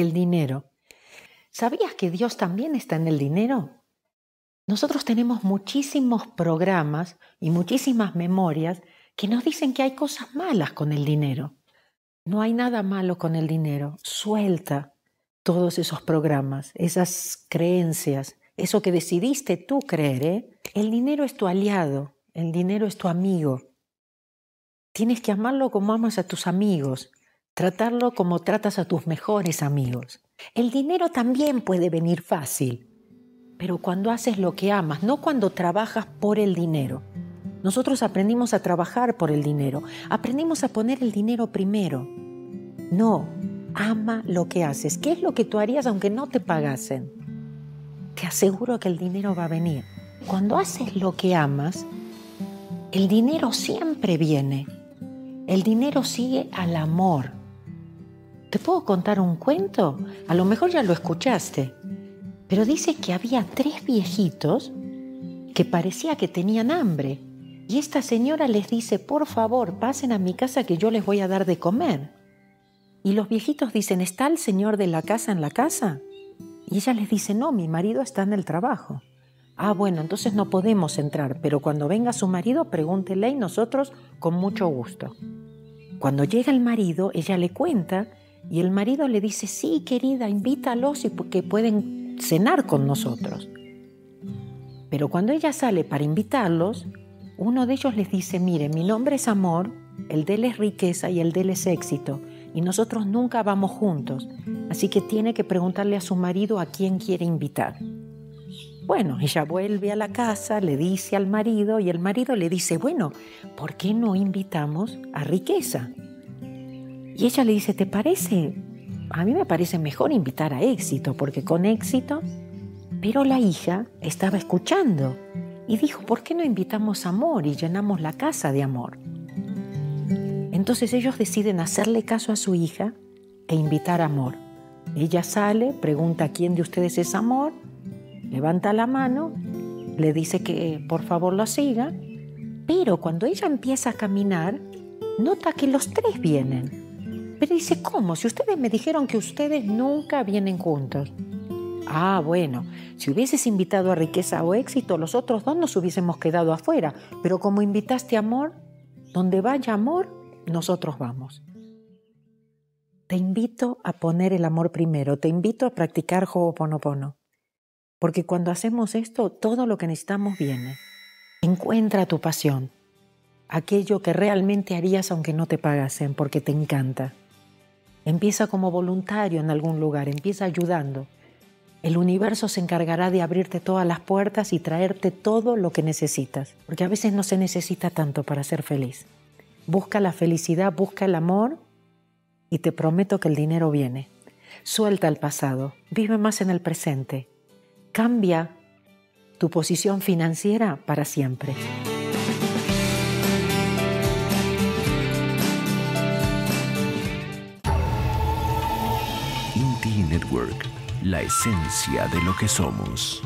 el dinero. ¿Sabías que Dios también está en el dinero? Nosotros tenemos muchísimos programas y muchísimas memorias que nos dicen que hay cosas malas con el dinero. No hay nada malo con el dinero. Suelta todos esos programas, esas creencias, eso que decidiste tú creer. ¿eh? El dinero es tu aliado, el dinero es tu amigo. Tienes que amarlo como amas a tus amigos, tratarlo como tratas a tus mejores amigos. El dinero también puede venir fácil, pero cuando haces lo que amas, no cuando trabajas por el dinero. Nosotros aprendimos a trabajar por el dinero, aprendimos a poner el dinero primero. No, ama lo que haces. ¿Qué es lo que tú harías aunque no te pagasen? Te aseguro que el dinero va a venir. Cuando haces lo que amas, el dinero siempre viene. El dinero sigue al amor. ¿Te puedo contar un cuento? A lo mejor ya lo escuchaste. Pero dice que había tres viejitos que parecía que tenían hambre. Y esta señora les dice, por favor, pasen a mi casa que yo les voy a dar de comer. Y los viejitos dicen, ¿está el señor de la casa en la casa? Y ella les dice, no, mi marido está en el trabajo. Ah, bueno, entonces no podemos entrar, pero cuando venga su marido, pregúntele y nosotros con mucho gusto. Cuando llega el marido, ella le cuenta y el marido le dice, sí, querida, invítalos y que pueden cenar con nosotros. Pero cuando ella sale para invitarlos, uno de ellos les dice, mire, mi nombre es amor, el de él es riqueza y el de él es éxito, y nosotros nunca vamos juntos, así que tiene que preguntarle a su marido a quién quiere invitar. Bueno, ella vuelve a la casa, le dice al marido y el marido le dice, bueno, ¿por qué no invitamos a riqueza? Y ella le dice, ¿te parece a mí me parece mejor invitar a éxito, porque con éxito... Pero la hija estaba escuchando y dijo, ¿por qué no invitamos amor y llenamos la casa de amor? Entonces ellos deciden hacerle caso a su hija e invitar amor. Ella sale, pregunta quién de ustedes es amor, levanta la mano, le dice que por favor lo siga, pero cuando ella empieza a caminar, nota que los tres vienen. Pero dice, ¿cómo? Si ustedes me dijeron que ustedes nunca vienen juntos. Ah, bueno, si hubieses invitado a riqueza o éxito, los otros dos nos hubiésemos quedado afuera. Pero como invitaste amor, donde vaya amor, nosotros vamos. Te invito a poner el amor primero, te invito a practicar Ho'oponopono. Porque cuando hacemos esto, todo lo que necesitamos viene. Encuentra tu pasión, aquello que realmente harías aunque no te pagasen, porque te encanta. Empieza como voluntario en algún lugar, empieza ayudando. El universo se encargará de abrirte todas las puertas y traerte todo lo que necesitas, porque a veces no se necesita tanto para ser feliz. Busca la felicidad, busca el amor y te prometo que el dinero viene. Suelta el pasado, vive más en el presente. Cambia tu posición financiera para siempre. Network, la esencia de lo que somos.